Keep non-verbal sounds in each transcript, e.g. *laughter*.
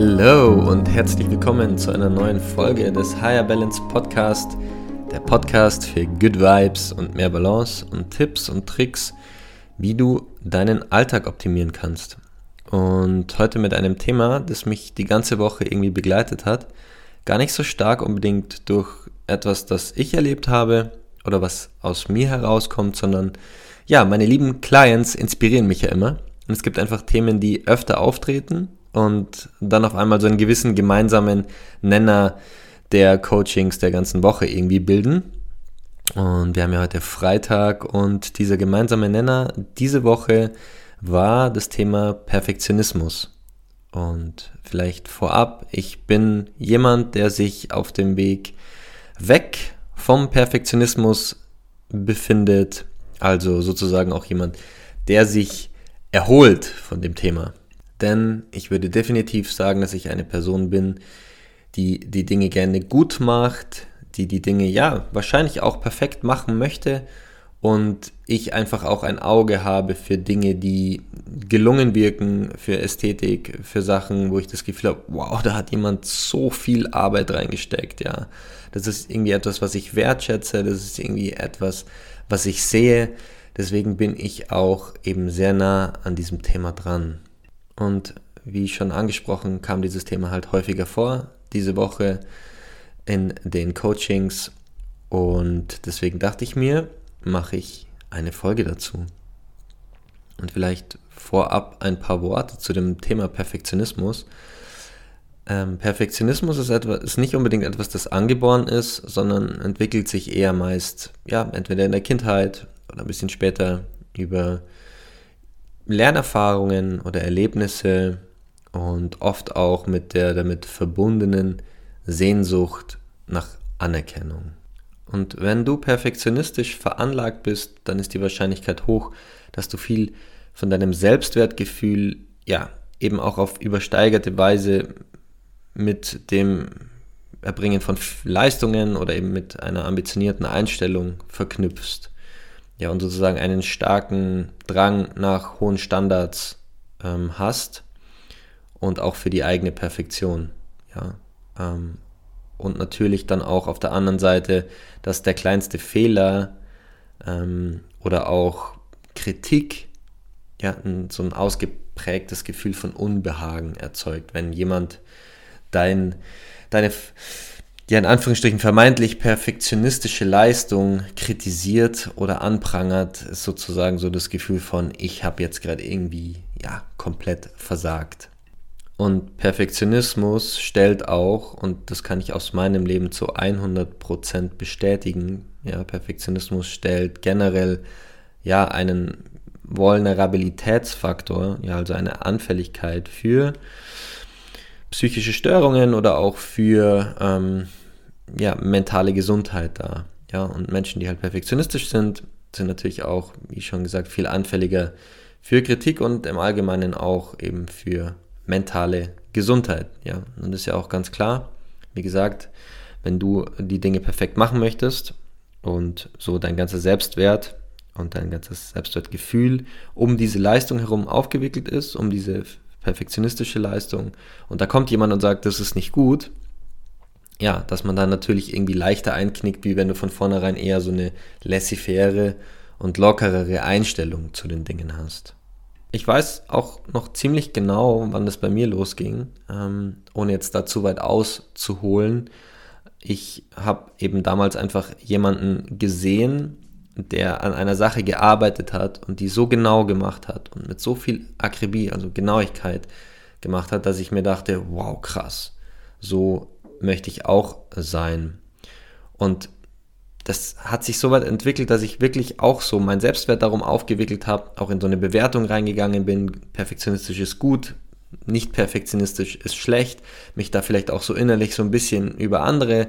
Hallo und herzlich willkommen zu einer neuen Folge des Higher Balance Podcast, der Podcast für Good Vibes und mehr Balance und Tipps und Tricks, wie du deinen Alltag optimieren kannst. Und heute mit einem Thema, das mich die ganze Woche irgendwie begleitet hat, gar nicht so stark unbedingt durch etwas, das ich erlebt habe oder was aus mir herauskommt, sondern ja, meine lieben Clients inspirieren mich ja immer. Und es gibt einfach Themen, die öfter auftreten und dann auf einmal so einen gewissen gemeinsamen Nenner der Coachings der ganzen Woche irgendwie bilden. Und wir haben ja heute Freitag und dieser gemeinsame Nenner diese Woche war das Thema Perfektionismus. Und vielleicht vorab, ich bin jemand, der sich auf dem Weg weg vom Perfektionismus befindet, also sozusagen auch jemand, der sich erholt von dem Thema denn ich würde definitiv sagen, dass ich eine Person bin, die die Dinge gerne gut macht, die die Dinge ja wahrscheinlich auch perfekt machen möchte und ich einfach auch ein Auge habe für Dinge, die gelungen wirken, für Ästhetik, für Sachen, wo ich das Gefühl habe, wow, da hat jemand so viel Arbeit reingesteckt, ja. Das ist irgendwie etwas, was ich wertschätze, das ist irgendwie etwas, was ich sehe. Deswegen bin ich auch eben sehr nah an diesem Thema dran. Und wie schon angesprochen, kam dieses Thema halt häufiger vor diese Woche in den Coachings. Und deswegen dachte ich mir, mache ich eine Folge dazu. Und vielleicht vorab ein paar Worte zu dem Thema Perfektionismus. Ähm, Perfektionismus ist, etwas, ist nicht unbedingt etwas, das angeboren ist, sondern entwickelt sich eher meist, ja, entweder in der Kindheit oder ein bisschen später über Lernerfahrungen oder Erlebnisse und oft auch mit der damit verbundenen Sehnsucht nach Anerkennung. Und wenn du perfektionistisch veranlagt bist, dann ist die Wahrscheinlichkeit hoch, dass du viel von deinem Selbstwertgefühl, ja, eben auch auf übersteigerte Weise mit dem Erbringen von Leistungen oder eben mit einer ambitionierten Einstellung verknüpfst ja, und sozusagen einen starken Drang nach hohen Standards ähm, hast und auch für die eigene Perfektion, ja. Ähm, und natürlich dann auch auf der anderen Seite, dass der kleinste Fehler ähm, oder auch Kritik ja, so ein ausgeprägtes Gefühl von Unbehagen erzeugt, wenn jemand dein, deine die in Anführungsstrichen vermeintlich perfektionistische Leistung kritisiert oder anprangert, ist sozusagen so das Gefühl von, ich habe jetzt gerade irgendwie ja komplett versagt. Und Perfektionismus stellt auch, und das kann ich aus meinem Leben zu 100% bestätigen, ja, Perfektionismus stellt generell ja einen Vulnerabilitätsfaktor, ja, also eine Anfälligkeit für psychische Störungen oder auch für ähm, ja, mentale Gesundheit da. Ja, und Menschen, die halt perfektionistisch sind, sind natürlich auch, wie schon gesagt, viel anfälliger für Kritik und im Allgemeinen auch eben für mentale Gesundheit. Ja, und das ist ja auch ganz klar. Wie gesagt, wenn du die Dinge perfekt machen möchtest und so dein ganzer Selbstwert und dein ganzes Selbstwertgefühl um diese Leistung herum aufgewickelt ist, um diese perfektionistische Leistung, und da kommt jemand und sagt, das ist nicht gut, ja, dass man dann natürlich irgendwie leichter einknickt, wie wenn du von vornherein eher so eine laissez-faire und lockerere Einstellung zu den Dingen hast. Ich weiß auch noch ziemlich genau, wann das bei mir losging, ähm, ohne jetzt da zu weit auszuholen. Ich habe eben damals einfach jemanden gesehen, der an einer Sache gearbeitet hat und die so genau gemacht hat und mit so viel Akribie, also Genauigkeit gemacht hat, dass ich mir dachte, wow, krass, so möchte ich auch sein. Und das hat sich so weit entwickelt, dass ich wirklich auch so mein Selbstwert darum aufgewickelt habe, auch in so eine Bewertung reingegangen bin. Perfektionistisch ist gut, nicht perfektionistisch ist schlecht, mich da vielleicht auch so innerlich so ein bisschen über andere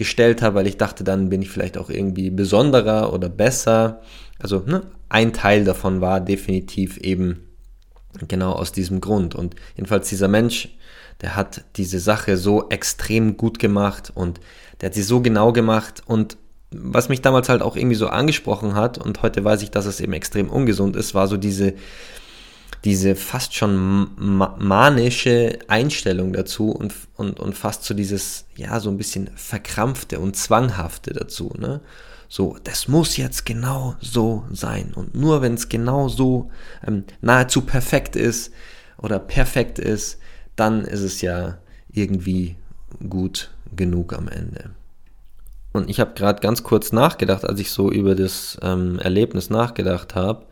gestellt habe, weil ich dachte, dann bin ich vielleicht auch irgendwie besonderer oder besser. Also ne, ein Teil davon war definitiv eben genau aus diesem Grund. Und jedenfalls dieser Mensch, der hat diese Sache so extrem gut gemacht und der hat sie so genau gemacht und was mich damals halt auch irgendwie so angesprochen hat und heute weiß ich, dass es eben extrem ungesund ist, war so diese, diese fast schon manische Einstellung dazu und, und, und fast so dieses, ja, so ein bisschen verkrampfte und zwanghafte dazu, ne? So, das muss jetzt genau so sein. Und nur wenn es genau so ähm, nahezu perfekt ist oder perfekt ist, dann ist es ja irgendwie gut genug am Ende. Und ich habe gerade ganz kurz nachgedacht, als ich so über das ähm, Erlebnis nachgedacht habe,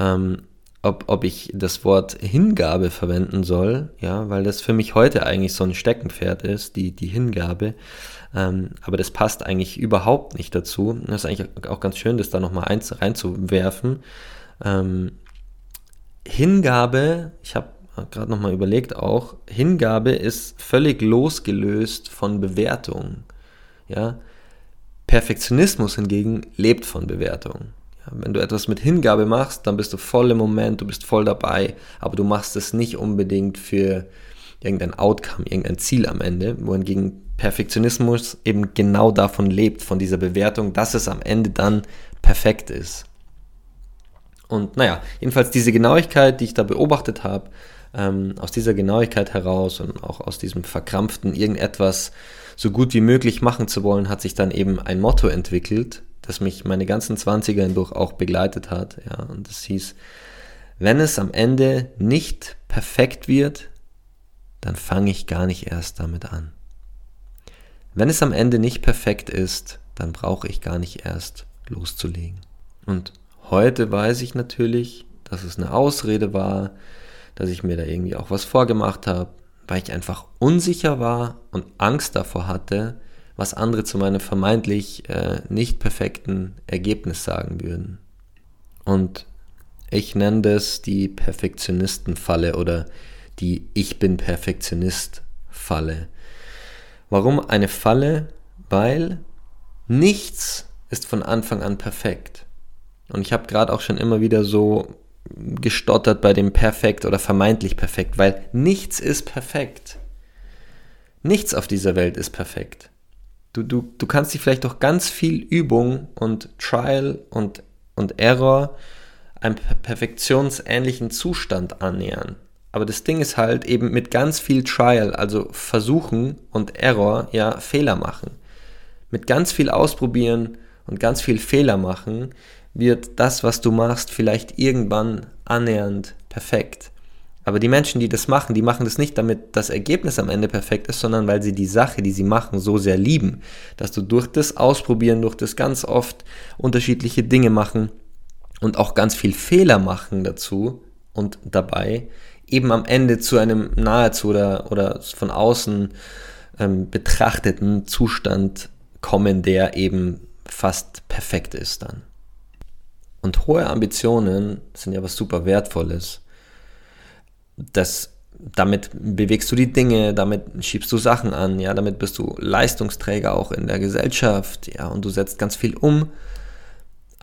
ähm, ob, ob ich das Wort Hingabe verwenden soll, ja, weil das für mich heute eigentlich so ein Steckenpferd ist, die, die Hingabe. Ähm, aber das passt eigentlich überhaupt nicht dazu. Das ist eigentlich auch ganz schön, das da nochmal eins reinzuwerfen. Ähm, Hingabe, ich habe gerade nochmal überlegt auch, Hingabe ist völlig losgelöst von Bewertung. Ja, Perfektionismus hingegen lebt von Bewertung. Wenn du etwas mit Hingabe machst, dann bist du voll im Moment, du bist voll dabei, aber du machst es nicht unbedingt für irgendein Outcome, irgendein Ziel am Ende, wohingegen Perfektionismus eben genau davon lebt, von dieser Bewertung, dass es am Ende dann perfekt ist. Und naja, jedenfalls diese Genauigkeit, die ich da beobachtet habe, ähm, aus dieser Genauigkeit heraus und auch aus diesem verkrampften irgendetwas so gut wie möglich machen zu wollen, hat sich dann eben ein Motto entwickelt, das mich meine ganzen 20er hindurch auch begleitet hat. Ja, und das hieß, wenn es am Ende nicht perfekt wird, dann fange ich gar nicht erst damit an. Wenn es am Ende nicht perfekt ist, dann brauche ich gar nicht erst loszulegen. Und heute weiß ich natürlich, dass es eine Ausrede war, dass ich mir da irgendwie auch was vorgemacht habe, weil ich einfach unsicher war und Angst davor hatte, was andere zu meinem vermeintlich äh, nicht perfekten Ergebnis sagen würden. Und ich nenne das die Perfektionistenfalle oder die Ich bin Perfektionist Falle. Warum eine Falle? Weil nichts ist von Anfang an perfekt. Und ich habe gerade auch schon immer wieder so gestottert bei dem perfekt oder vermeintlich perfekt, weil nichts ist perfekt. Nichts auf dieser Welt ist perfekt. Du, du, du kannst dich vielleicht durch ganz viel Übung und Trial und, und Error einem perfektionsähnlichen Zustand annähern. Aber das Ding ist halt eben mit ganz viel Trial, also Versuchen und Error, ja, Fehler machen. Mit ganz viel Ausprobieren und ganz viel Fehler machen wird das, was du machst, vielleicht irgendwann annähernd perfekt. Aber die Menschen, die das machen, die machen das nicht, damit das Ergebnis am Ende perfekt ist, sondern weil sie die Sache, die sie machen, so sehr lieben, dass du durch das Ausprobieren, durch das ganz oft unterschiedliche Dinge machen und auch ganz viel Fehler machen dazu und dabei eben am Ende zu einem nahezu oder, oder von außen ähm, betrachteten Zustand kommen, der eben fast perfekt ist dann. Und hohe Ambitionen sind ja was super Wertvolles. Das, damit bewegst du die Dinge, damit schiebst du Sachen an, ja, damit bist du Leistungsträger auch in der Gesellschaft, ja, und du setzt ganz viel um.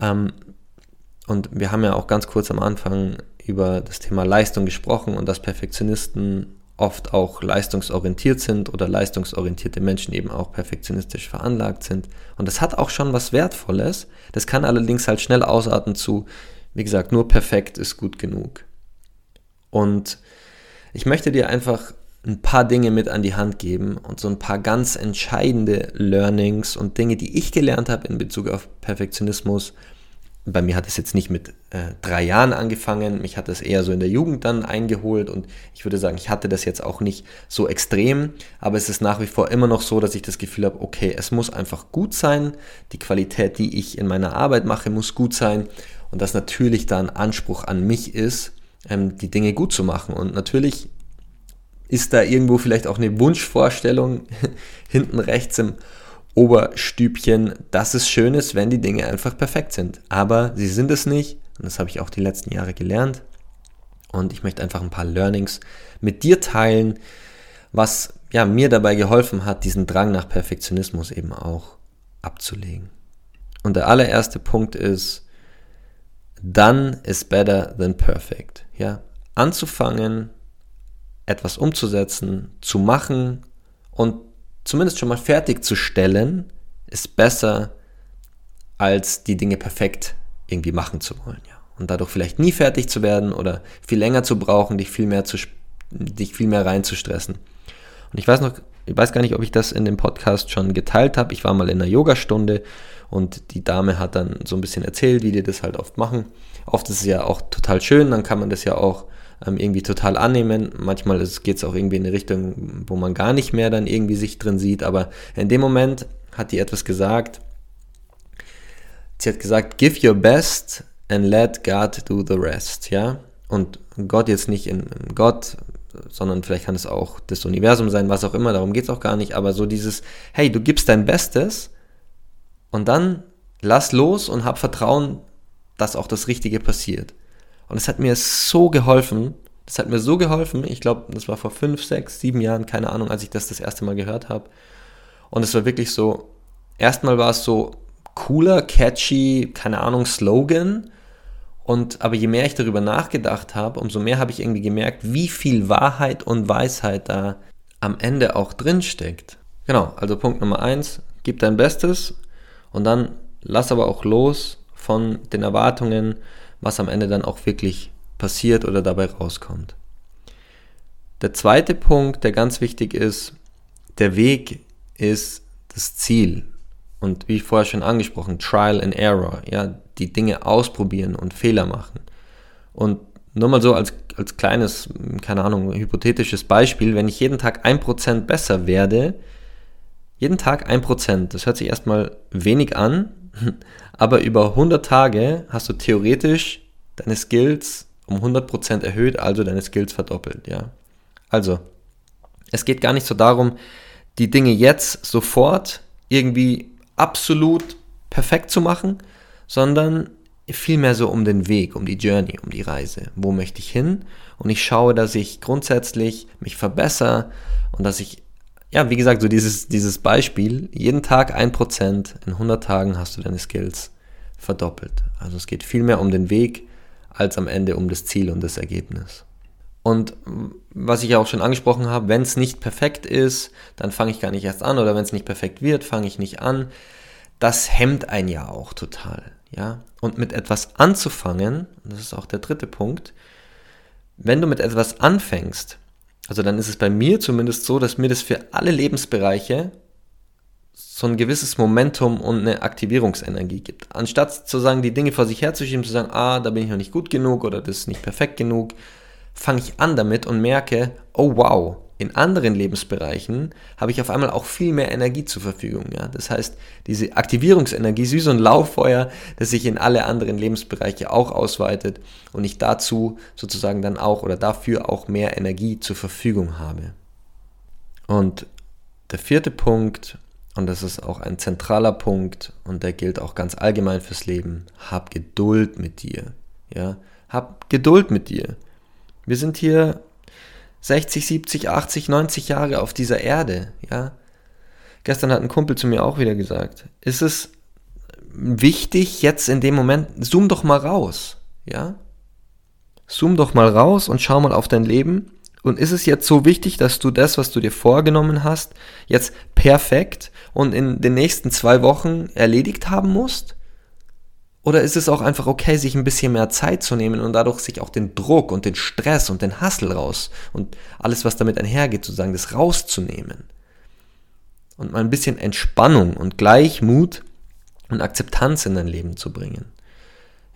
Ähm, und wir haben ja auch ganz kurz am Anfang über das Thema Leistung gesprochen und dass Perfektionisten oft auch leistungsorientiert sind oder leistungsorientierte Menschen eben auch perfektionistisch veranlagt sind. Und das hat auch schon was Wertvolles. Das kann allerdings halt schnell ausarten zu, wie gesagt, nur perfekt ist gut genug. Und ich möchte dir einfach ein paar Dinge mit an die Hand geben und so ein paar ganz entscheidende Learnings und Dinge, die ich gelernt habe in Bezug auf Perfektionismus, bei mir hat es jetzt nicht mit äh, drei Jahren angefangen, mich hat es eher so in der Jugend dann eingeholt und ich würde sagen, ich hatte das jetzt auch nicht so extrem, aber es ist nach wie vor immer noch so, dass ich das Gefühl habe, okay, es muss einfach gut sein, die Qualität, die ich in meiner Arbeit mache, muss gut sein. Und dass natürlich da ein Anspruch an mich ist, ähm, die Dinge gut zu machen und natürlich ist da irgendwo vielleicht auch eine Wunschvorstellung *laughs* hinten rechts im Oberstübchen, dass es schön ist, wenn die Dinge einfach perfekt sind. Aber sie sind es nicht. Und das habe ich auch die letzten Jahre gelernt. Und ich möchte einfach ein paar Learnings mit dir teilen, was ja, mir dabei geholfen hat, diesen Drang nach Perfektionismus eben auch abzulegen. Und der allererste Punkt ist, done is better than perfect. Ja, anzufangen, etwas umzusetzen, zu machen und zumindest schon mal fertigzustellen, ist besser, als die Dinge perfekt irgendwie machen zu wollen. Ja. Und dadurch vielleicht nie fertig zu werden oder viel länger zu brauchen, dich viel mehr, zu, dich viel mehr reinzustressen. Und ich weiß noch, ich weiß gar nicht, ob ich das in dem Podcast schon geteilt habe. Ich war mal in einer Yogastunde und die Dame hat dann so ein bisschen erzählt, wie die das halt oft machen. Oft ist es ja auch total schön, dann kann man das ja auch ähm, irgendwie total annehmen. Manchmal geht es auch irgendwie in eine Richtung, wo man gar nicht mehr dann irgendwie sich drin sieht. Aber in dem Moment hat die etwas gesagt. Sie hat gesagt, give your best and let God do the rest. Ja, und Gott jetzt nicht in, Gott, sondern vielleicht kann es auch das Universum sein, was auch immer, darum geht es auch gar nicht, aber so dieses, hey, du gibst dein Bestes und dann lass los und hab Vertrauen, dass auch das Richtige passiert. Und es hat mir so geholfen, das hat mir so geholfen, ich glaube, das war vor fünf, sechs, sieben Jahren, keine Ahnung, als ich das das erste Mal gehört habe. Und es war wirklich so, erstmal war es so cooler, catchy, keine Ahnung, Slogan, und aber je mehr ich darüber nachgedacht habe, umso mehr habe ich irgendwie gemerkt, wie viel Wahrheit und Weisheit da am Ende auch drin steckt. Genau, also Punkt Nummer eins, gib dein Bestes und dann lass aber auch los von den Erwartungen, was am Ende dann auch wirklich passiert oder dabei rauskommt. Der zweite Punkt, der ganz wichtig ist, der Weg ist das Ziel. Und wie vorher schon angesprochen, Trial and Error, ja, die Dinge ausprobieren und Fehler machen. Und nur mal so als, als kleines, keine Ahnung, hypothetisches Beispiel, wenn ich jeden Tag ein Prozent besser werde, jeden Tag ein Prozent, das hört sich erstmal wenig an, *laughs* aber über 100 Tage hast du theoretisch deine Skills um 100 Prozent erhöht, also deine Skills verdoppelt, ja. Also, es geht gar nicht so darum, die Dinge jetzt sofort irgendwie absolut perfekt zu machen, sondern vielmehr so um den Weg, um die Journey, um die Reise. Wo möchte ich hin? Und ich schaue, dass ich grundsätzlich mich verbessere und dass ich, ja, wie gesagt, so dieses, dieses Beispiel, jeden Tag ein Prozent, in 100 Tagen hast du deine Skills verdoppelt. Also es geht vielmehr um den Weg als am Ende um das Ziel und das Ergebnis. Und was ich ja auch schon angesprochen habe, wenn es nicht perfekt ist, dann fange ich gar nicht erst an oder wenn es nicht perfekt wird, fange ich nicht an. Das hemmt einen ja auch total, ja. Und mit etwas anzufangen, das ist auch der dritte Punkt, wenn du mit etwas anfängst, also dann ist es bei mir zumindest so, dass mir das für alle Lebensbereiche so ein gewisses Momentum und eine Aktivierungsenergie gibt. Anstatt zu sagen, die Dinge vor sich herzuschieben, zu sagen, ah, da bin ich noch nicht gut genug oder das ist nicht perfekt genug, fange ich an damit und merke, oh wow, in anderen Lebensbereichen habe ich auf einmal auch viel mehr Energie zur Verfügung. Ja? Das heißt, diese Aktivierungsenergie ist wie so ein Lauffeuer, das sich in alle anderen Lebensbereiche auch ausweitet und ich dazu sozusagen dann auch oder dafür auch mehr Energie zur Verfügung habe. Und der vierte Punkt, und das ist auch ein zentraler Punkt und der gilt auch ganz allgemein fürs Leben, hab Geduld mit dir. Ja? Hab Geduld mit dir. Wir sind hier 60, 70, 80, 90 Jahre auf dieser Erde, ja. Gestern hat ein Kumpel zu mir auch wieder gesagt, ist es wichtig jetzt in dem Moment, zoom doch mal raus, ja. Zoom doch mal raus und schau mal auf dein Leben. Und ist es jetzt so wichtig, dass du das, was du dir vorgenommen hast, jetzt perfekt und in den nächsten zwei Wochen erledigt haben musst? Oder ist es auch einfach okay, sich ein bisschen mehr Zeit zu nehmen und dadurch sich auch den Druck und den Stress und den Hassel raus und alles, was damit einhergeht, sozusagen, das rauszunehmen? Und mal ein bisschen Entspannung und Gleichmut und Akzeptanz in dein Leben zu bringen.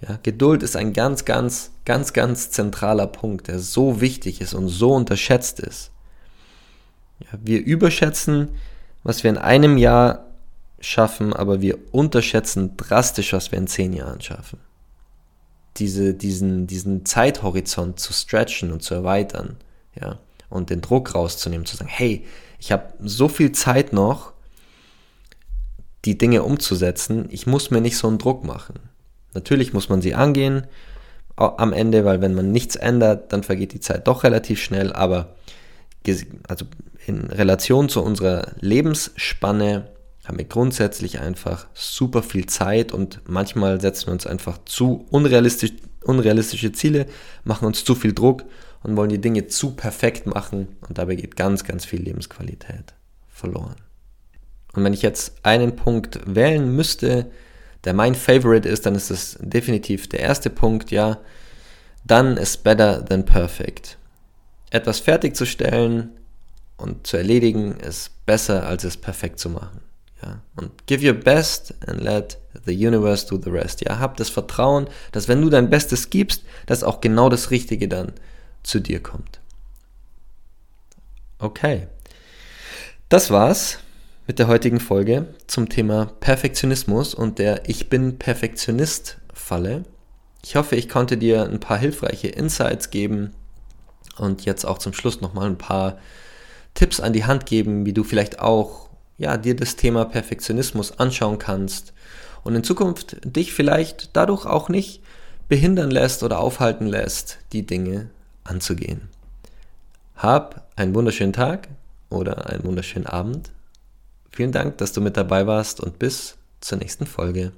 Ja, Geduld ist ein ganz, ganz, ganz, ganz zentraler Punkt, der so wichtig ist und so unterschätzt ist. Ja, wir überschätzen, was wir in einem Jahr schaffen, aber wir unterschätzen drastisch, was wir in zehn Jahren schaffen. Diese, diesen, diesen Zeithorizont zu stretchen und zu erweitern, ja, und den Druck rauszunehmen, zu sagen, hey, ich habe so viel Zeit noch, die Dinge umzusetzen, ich muss mir nicht so einen Druck machen. Natürlich muss man sie angehen, am Ende, weil wenn man nichts ändert, dann vergeht die Zeit doch relativ schnell, aber also in Relation zu unserer Lebensspanne haben wir grundsätzlich einfach super viel Zeit und manchmal setzen wir uns einfach zu unrealistisch, unrealistische Ziele, machen uns zu viel Druck und wollen die Dinge zu perfekt machen und dabei geht ganz, ganz viel Lebensqualität verloren. Und wenn ich jetzt einen Punkt wählen müsste, der mein Favorite ist, dann ist es definitiv der erste Punkt, ja, done is better than perfect. Etwas fertigzustellen und zu erledigen ist besser, als es perfekt zu machen. Ja, und give your best and let the universe do the rest. Ja, hab das Vertrauen, dass wenn du dein Bestes gibst, dass auch genau das Richtige dann zu dir kommt. Okay. Das war's mit der heutigen Folge zum Thema Perfektionismus und der Ich bin Perfektionist Falle. Ich hoffe, ich konnte dir ein paar hilfreiche Insights geben und jetzt auch zum Schluss nochmal ein paar Tipps an die Hand geben, wie du vielleicht auch ja, dir das Thema Perfektionismus anschauen kannst und in Zukunft dich vielleicht dadurch auch nicht behindern lässt oder aufhalten lässt, die Dinge anzugehen. Hab einen wunderschönen Tag oder einen wunderschönen Abend. Vielen Dank, dass du mit dabei warst und bis zur nächsten Folge.